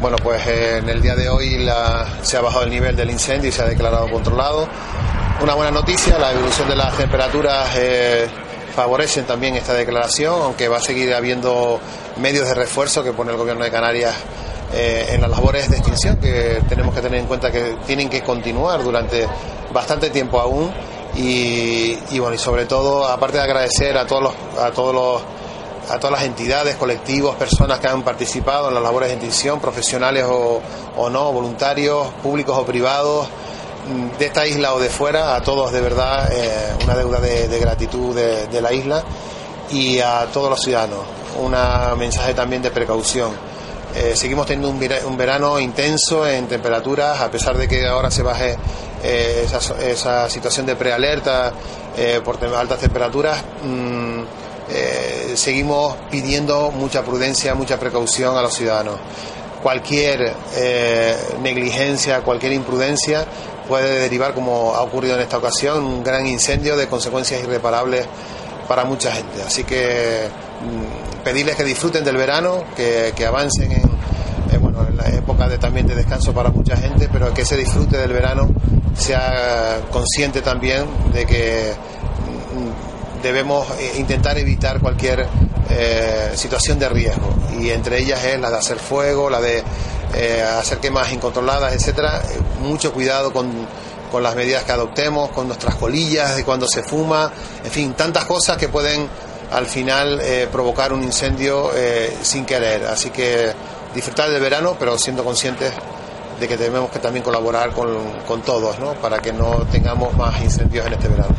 Bueno, pues eh, en el día de hoy la, se ha bajado el nivel del incendio y se ha declarado controlado. Una buena noticia, la evolución de las temperaturas eh, favorecen también esta declaración, aunque va a seguir habiendo medios de refuerzo que pone el gobierno de Canarias eh, en las labores de extinción, que tenemos que tener en cuenta que tienen que continuar durante bastante tiempo aún. Y, y bueno, y sobre todo, aparte de agradecer a todos los, a todos los a todas las entidades, colectivos, personas que han participado en las labores de extinción, profesionales o, no, voluntarios, públicos o privados, de esta isla o de fuera, a todos de verdad eh, una deuda de, gratitud de, la isla y a todos los ciudadanos un mensaje también de precaución. Eh, seguimos teniendo un, verano intenso en temperaturas, a pesar de que ahora se baje eh, esa, esa, situación de prealerta por altas temperaturas. Mmm, seguimos pidiendo mucha prudencia, mucha precaución a los ciudadanos. Cualquier negligencia, cualquier imprudencia puede derivar, como ha ocurrido en esta ocasión, un gran incendio de consecuencias irreparables para mucha gente. Así que mmm, pedirles que disfruten del verano, que, que avancen en, eh, bueno, en la época de, también de descanso para mucha gente, pero que se disfrute del verano, sea consciente también de que mmm, debemos intentar evitar cualquier eh, situación de riesgo y entre ellas es la de hacer fuego, la de eh, hacer quemas incontroladas, etcétera. Mucho cuidado con, con, las medidas que adoptemos, con nuestras colillas, de cuando se fuma, en fin, tantas cosas que pueden al final eh, provocar un incendio eh, sin querer. Así que disfrutar del verano, pero siendo conscientes de que tenemos que también colaborar con, con todos, ¿no? Para que no tengamos más incendios en este verano.